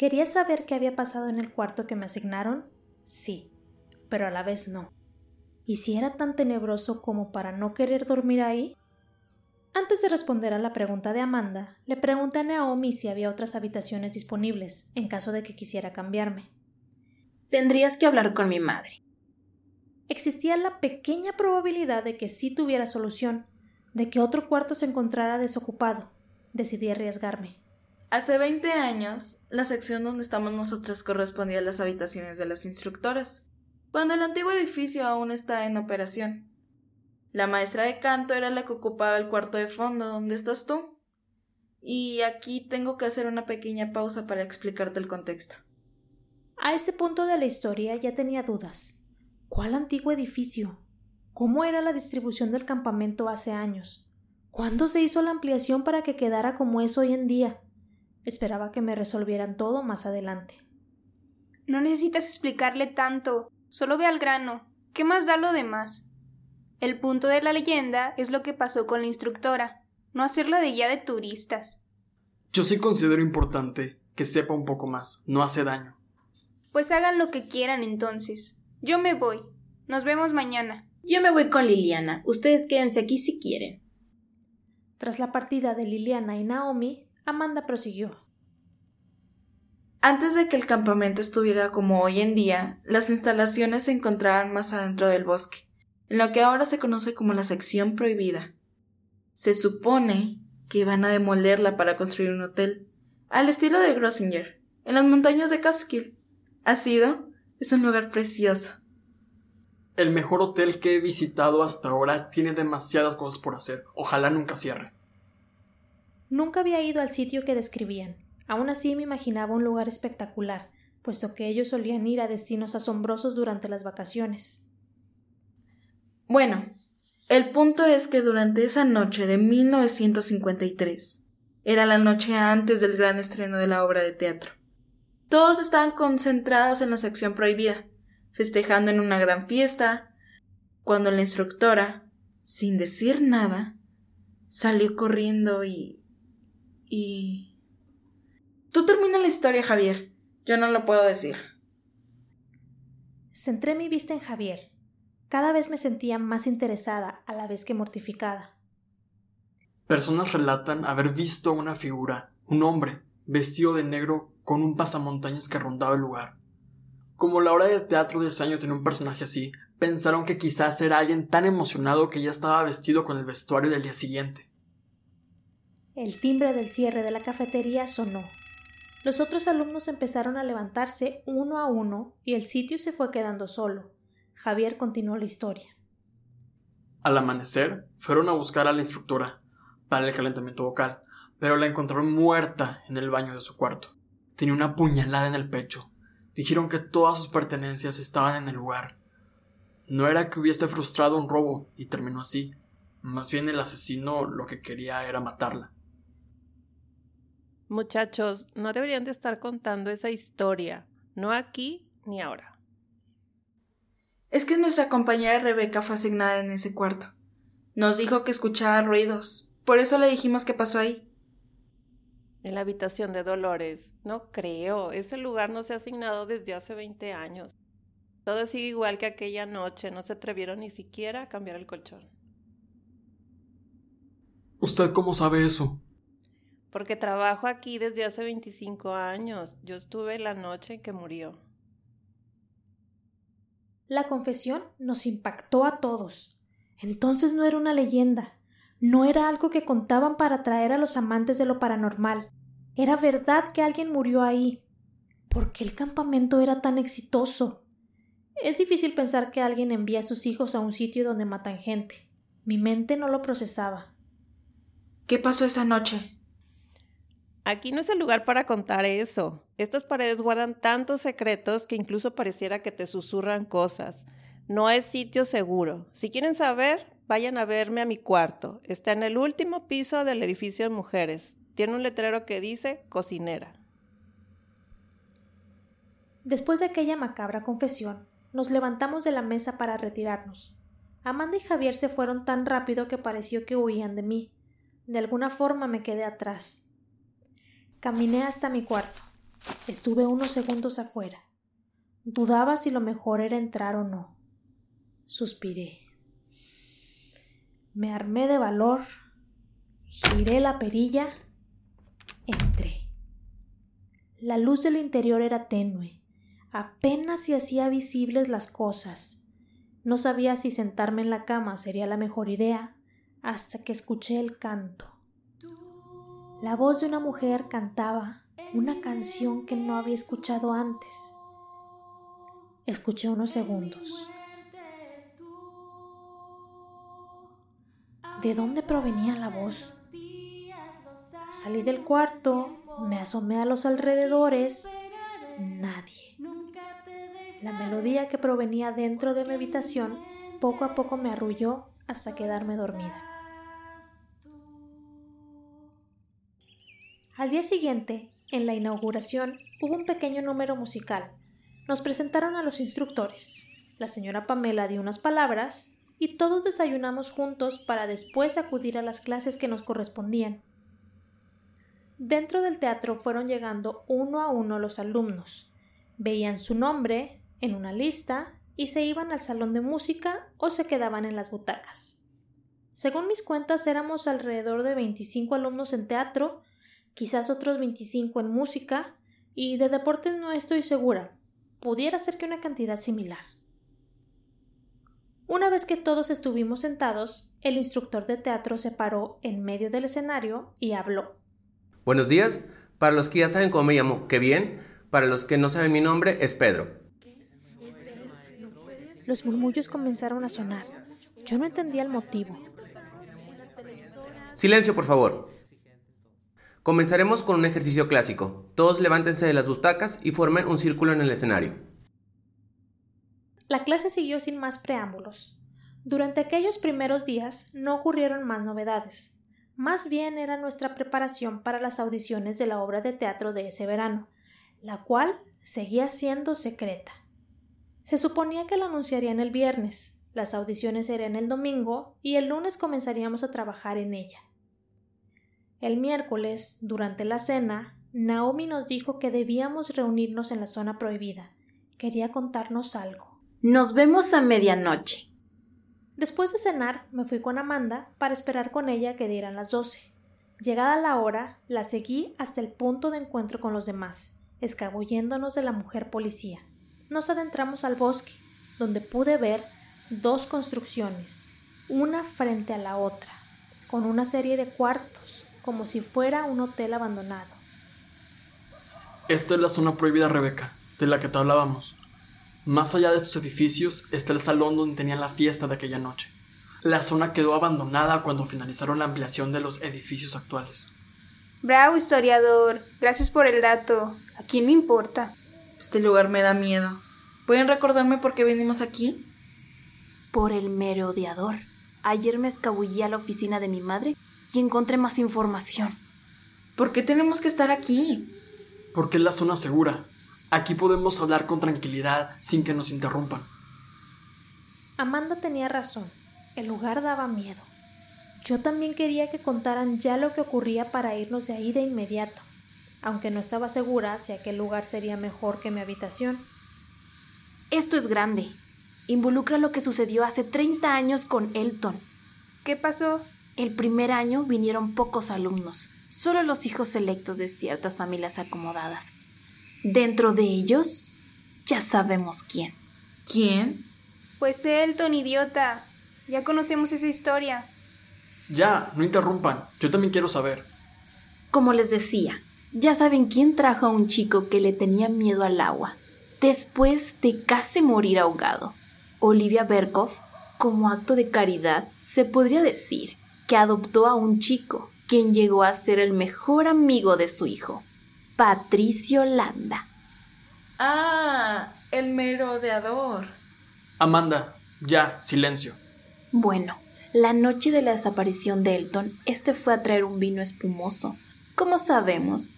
¿Quería saber qué había pasado en el cuarto que me asignaron? Sí, pero a la vez no. ¿Y si era tan tenebroso como para no querer dormir ahí? Antes de responder a la pregunta de Amanda, le pregunté a Naomi si había otras habitaciones disponibles, en caso de que quisiera cambiarme. Tendrías que hablar con mi madre. Existía la pequeña probabilidad de que sí tuviera solución, de que otro cuarto se encontrara desocupado. Decidí arriesgarme. Hace 20 años, la sección donde estamos nosotras correspondía a las habitaciones de las instructoras, cuando el antiguo edificio aún está en operación. La maestra de canto era la que ocupaba el cuarto de fondo donde estás tú. Y aquí tengo que hacer una pequeña pausa para explicarte el contexto. A este punto de la historia ya tenía dudas. ¿Cuál antiguo edificio? ¿Cómo era la distribución del campamento hace años? ¿Cuándo se hizo la ampliación para que quedara como es hoy en día? Esperaba que me resolvieran todo más adelante. No necesitas explicarle tanto. Solo ve al grano. ¿Qué más da lo demás? El punto de la leyenda es lo que pasó con la instructora, no hacerla de guía de turistas. Yo sí considero importante que sepa un poco más, no hace daño. Pues hagan lo que quieran entonces. Yo me voy. Nos vemos mañana. Yo me voy con Liliana. Ustedes quédense aquí si quieren. Tras la partida de Liliana y Naomi, Amanda prosiguió. Antes de que el campamento estuviera como hoy en día, las instalaciones se encontraban más adentro del bosque en lo que ahora se conoce como la sección prohibida. Se supone que van a demolerla para construir un hotel, al estilo de Grossinger, en las montañas de Catskill. ¿Ha sido? Es un lugar precioso. El mejor hotel que he visitado hasta ahora tiene demasiadas cosas por hacer. Ojalá nunca cierre. Nunca había ido al sitio que describían. Aún así me imaginaba un lugar espectacular, puesto que ellos solían ir a destinos asombrosos durante las vacaciones. Bueno, el punto es que durante esa noche de 1953, era la noche antes del gran estreno de la obra de teatro, todos estaban concentrados en la sección prohibida, festejando en una gran fiesta, cuando la instructora, sin decir nada, salió corriendo y... y... Tú termina la historia, Javier. Yo no lo puedo decir. Centré mi vista en Javier, cada vez me sentía más interesada a la vez que mortificada. Personas relatan haber visto una figura, un hombre, vestido de negro con un pasamontañas que rondaba el lugar. Como la obra de teatro de ese año tenía un personaje así, pensaron que quizás era alguien tan emocionado que ya estaba vestido con el vestuario del día siguiente. El timbre del cierre de la cafetería sonó. Los otros alumnos empezaron a levantarse uno a uno y el sitio se fue quedando solo. Javier continuó la historia. Al amanecer, fueron a buscar a la instructora para el calentamiento vocal, pero la encontraron muerta en el baño de su cuarto. Tenía una puñalada en el pecho. Dijeron que todas sus pertenencias estaban en el lugar. No era que hubiese frustrado un robo y terminó así. Más bien el asesino lo que quería era matarla. Muchachos, no deberían de estar contando esa historia, no aquí ni ahora. Es que nuestra compañera Rebeca fue asignada en ese cuarto. Nos dijo que escuchaba ruidos. Por eso le dijimos qué pasó ahí. En la habitación de Dolores. No creo. Ese lugar no se ha asignado desde hace 20 años. Todo sigue igual que aquella noche. No se atrevieron ni siquiera a cambiar el colchón. ¿Usted cómo sabe eso? Porque trabajo aquí desde hace 25 años. Yo estuve la noche en que murió. La confesión nos impactó a todos. Entonces no era una leyenda, no era algo que contaban para atraer a los amantes de lo paranormal. Era verdad que alguien murió ahí. ¿Por qué el campamento era tan exitoso? Es difícil pensar que alguien envía a sus hijos a un sitio donde matan gente. Mi mente no lo procesaba. ¿Qué pasó esa noche? Aquí no es el lugar para contar eso. Estas paredes guardan tantos secretos que incluso pareciera que te susurran cosas. No es sitio seguro. Si quieren saber, vayan a verme a mi cuarto. Está en el último piso del edificio de mujeres. Tiene un letrero que dice cocinera. Después de aquella macabra confesión, nos levantamos de la mesa para retirarnos. Amanda y Javier se fueron tan rápido que pareció que huían de mí. De alguna forma me quedé atrás. Caminé hasta mi cuarto. Estuve unos segundos afuera. Dudaba si lo mejor era entrar o no. Suspiré. Me armé de valor, giré la perilla, entré. La luz del interior era tenue, apenas se hacía visibles las cosas. No sabía si sentarme en la cama sería la mejor idea hasta que escuché el canto. La voz de una mujer cantaba una canción que no había escuchado antes. Escuché unos segundos. ¿De dónde provenía la voz? Salí del cuarto, me asomé a los alrededores. Nadie. La melodía que provenía dentro de mi habitación poco a poco me arrulló hasta quedarme dormida. Al día siguiente, en la inauguración, hubo un pequeño número musical. Nos presentaron a los instructores. La señora Pamela dio unas palabras y todos desayunamos juntos para después acudir a las clases que nos correspondían. Dentro del teatro fueron llegando uno a uno los alumnos. Veían su nombre en una lista y se iban al salón de música o se quedaban en las butacas. Según mis cuentas éramos alrededor de 25 alumnos en teatro, quizás otros 25 en música, y de deportes no estoy segura. Pudiera ser que una cantidad similar. Una vez que todos estuvimos sentados, el instructor de teatro se paró en medio del escenario y habló. Buenos días. Para los que ya saben cómo me llamo, qué bien. Para los que no saben mi nombre, es Pedro. Los murmullos comenzaron a sonar. Yo no entendía el motivo. Silencio, por favor. Comenzaremos con un ejercicio clásico. Todos levántense de las butacas y formen un círculo en el escenario. La clase siguió sin más preámbulos. Durante aquellos primeros días no ocurrieron más novedades. Más bien era nuestra preparación para las audiciones de la obra de teatro de ese verano, la cual seguía siendo secreta. Se suponía que la anunciarían el viernes, las audiciones serían el domingo y el lunes comenzaríamos a trabajar en ella. El miércoles, durante la cena, Naomi nos dijo que debíamos reunirnos en la zona prohibida. Quería contarnos algo. Nos vemos a medianoche. Después de cenar, me fui con Amanda para esperar con ella que dieran las doce. Llegada la hora, la seguí hasta el punto de encuentro con los demás, escabulléndonos de la mujer policía. Nos adentramos al bosque, donde pude ver dos construcciones, una frente a la otra, con una serie de cuartos, como si fuera un hotel abandonado. Esta es la zona prohibida, Rebeca, de la que te hablábamos. Más allá de estos edificios está el salón donde tenían la fiesta de aquella noche. La zona quedó abandonada cuando finalizaron la ampliación de los edificios actuales. Bravo, historiador. Gracias por el dato. ¿A quién le importa? Este lugar me da miedo. ¿Pueden recordarme por qué venimos aquí? Por el merodeador. Ayer me escabullí a la oficina de mi madre y encontré más información. ¿Por qué tenemos que estar aquí? Porque es la zona segura. Aquí podemos hablar con tranquilidad sin que nos interrumpan. Amanda tenía razón. El lugar daba miedo. Yo también quería que contaran ya lo que ocurría para irnos de ahí de inmediato, aunque no estaba segura si aquel lugar sería mejor que mi habitación. Esto es grande. Involucra lo que sucedió hace 30 años con Elton. ¿Qué pasó? El primer año vinieron pocos alumnos, solo los hijos selectos de ciertas familias acomodadas. Dentro de ellos, ya sabemos quién. ¿Quién? Pues Elton, idiota. Ya conocemos esa historia. Ya, no interrumpan. Yo también quiero saber. Como les decía, ya saben quién trajo a un chico que le tenía miedo al agua, después de casi morir ahogado. Olivia Berkoff, como acto de caridad, se podría decir que adoptó a un chico, quien llegó a ser el mejor amigo de su hijo. Patricio Landa. Ah, el merodeador. Amanda, ya, silencio. Bueno, la noche de la desaparición de Elton, este fue a traer un vino espumoso. Como sabemos,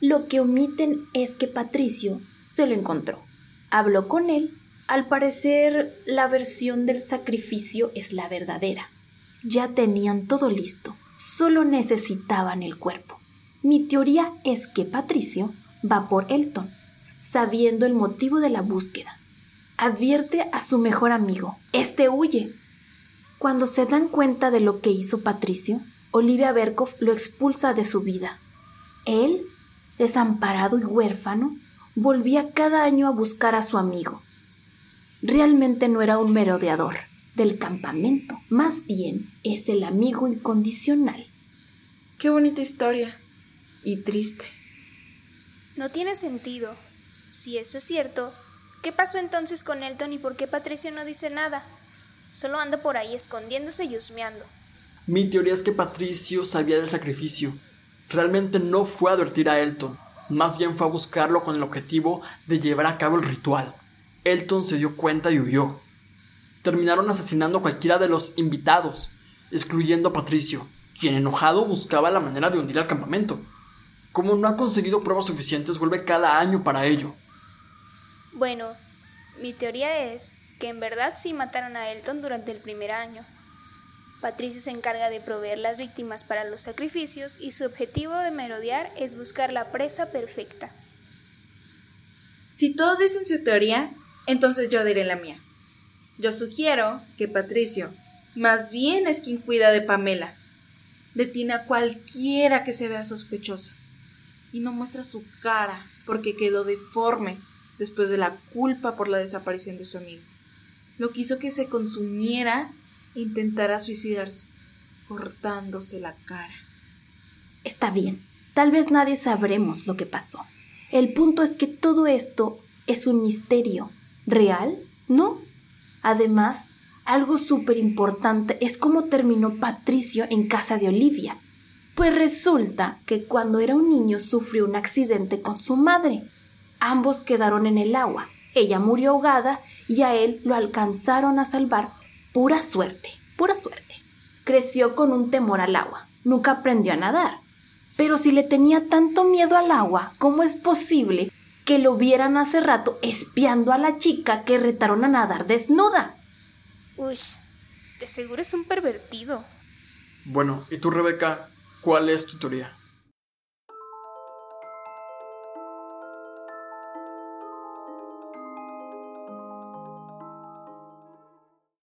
lo que omiten es que Patricio se lo encontró. Habló con él. Al parecer, la versión del sacrificio es la verdadera. Ya tenían todo listo, solo necesitaban el cuerpo. Mi teoría es que Patricio va por Elton, sabiendo el motivo de la búsqueda. Advierte a su mejor amigo. Este huye. Cuando se dan cuenta de lo que hizo Patricio, Olivia Berkoff lo expulsa de su vida. Él, desamparado y huérfano, volvía cada año a buscar a su amigo. Realmente no era un merodeador del campamento, más bien es el amigo incondicional. Qué bonita historia. Y triste. No tiene sentido. Si eso es cierto, ¿qué pasó entonces con Elton y por qué Patricio no dice nada? Solo anda por ahí escondiéndose y husmeando. Mi teoría es que Patricio sabía del sacrificio. Realmente no fue a advertir a Elton, más bien fue a buscarlo con el objetivo de llevar a cabo el ritual. Elton se dio cuenta y huyó. Terminaron asesinando a cualquiera de los invitados, excluyendo a Patricio, quien enojado buscaba la manera de hundir al campamento. Como no ha conseguido pruebas suficientes, vuelve cada año para ello. Bueno, mi teoría es que en verdad sí mataron a Elton durante el primer año. Patricio se encarga de proveer las víctimas para los sacrificios y su objetivo de merodear es buscar la presa perfecta. Si todos dicen su teoría, entonces yo diré la mía. Yo sugiero que Patricio más bien es quien cuida de Pamela. Detiene a cualquiera que se vea sospechoso y no muestra su cara porque quedó deforme después de la culpa por la desaparición de su amigo. Lo que hizo que se consumiera e intentara suicidarse, cortándose la cara. Está bien, tal vez nadie sabremos lo que pasó. El punto es que todo esto es un misterio. ¿Real? ¿No? Además, algo súper importante es cómo terminó Patricio en casa de Olivia. Pues resulta que cuando era un niño sufrió un accidente con su madre. Ambos quedaron en el agua. Ella murió ahogada y a él lo alcanzaron a salvar. Pura suerte, pura suerte. Creció con un temor al agua. Nunca aprendió a nadar. Pero si le tenía tanto miedo al agua, ¿cómo es posible que lo vieran hace rato espiando a la chica que retaron a nadar desnuda? Uy, de seguro es un pervertido. Bueno, ¿y tú, Rebeca? ¿Cuál es tu teoría?